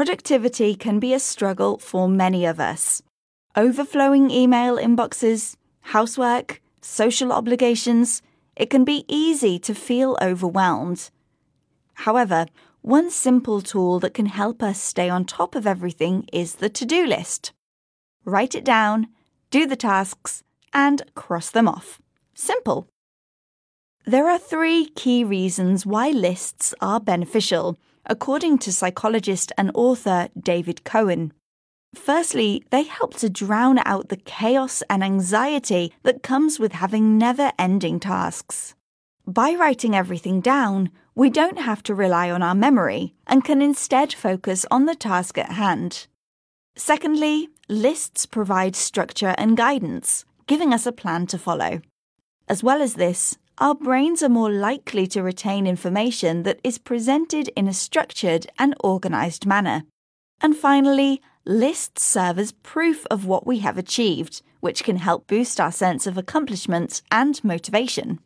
productivity can be a struggle for many of us. Overflowing email inboxes, housework, social obligations, it can be easy to feel overwhelmed. However, one simple tool that can help us stay on top of everything is the to do list. Write it down, do the tasks, and cross them off. Simple. There are three key reasons why lists are beneficial, according to psychologist and author David Cohen. Firstly, they help to drown out the chaos and anxiety that comes with having never ending tasks. By writing everything down, we don't have to rely on our memory and can instead focus on the task at hand. Secondly, lists provide structure and guidance, giving us a plan to follow. As well as this, our brains are more likely to retain information that is presented in a structured and organized manner. And finally, lists serve as proof of what we have achieved, which can help boost our sense of accomplishment and motivation.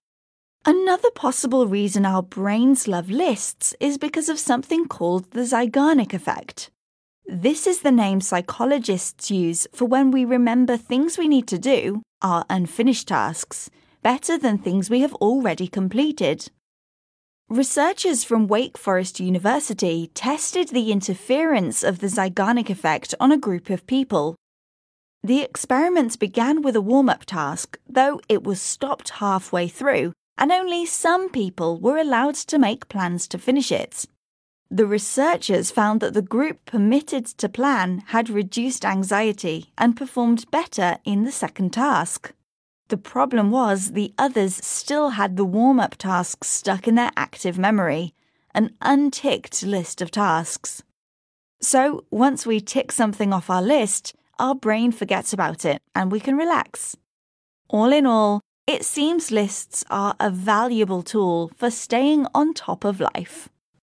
Another possible reason our brains love lists is because of something called the Zeigarnik effect. This is the name psychologists use for when we remember things we need to do, our unfinished tasks, better than things we have already completed. Researchers from Wake Forest University tested the interference of the Zeigarnik effect on a group of people. The experiments began with a warm up task, though it was stopped halfway through and only some people were allowed to make plans to finish it. The researchers found that the group permitted to plan had reduced anxiety and performed better in the second task. The problem was the others still had the warm up tasks stuck in their active memory, an unticked list of tasks. So, once we tick something off our list, our brain forgets about it and we can relax. All in all, it seems lists are a valuable tool for staying on top of life.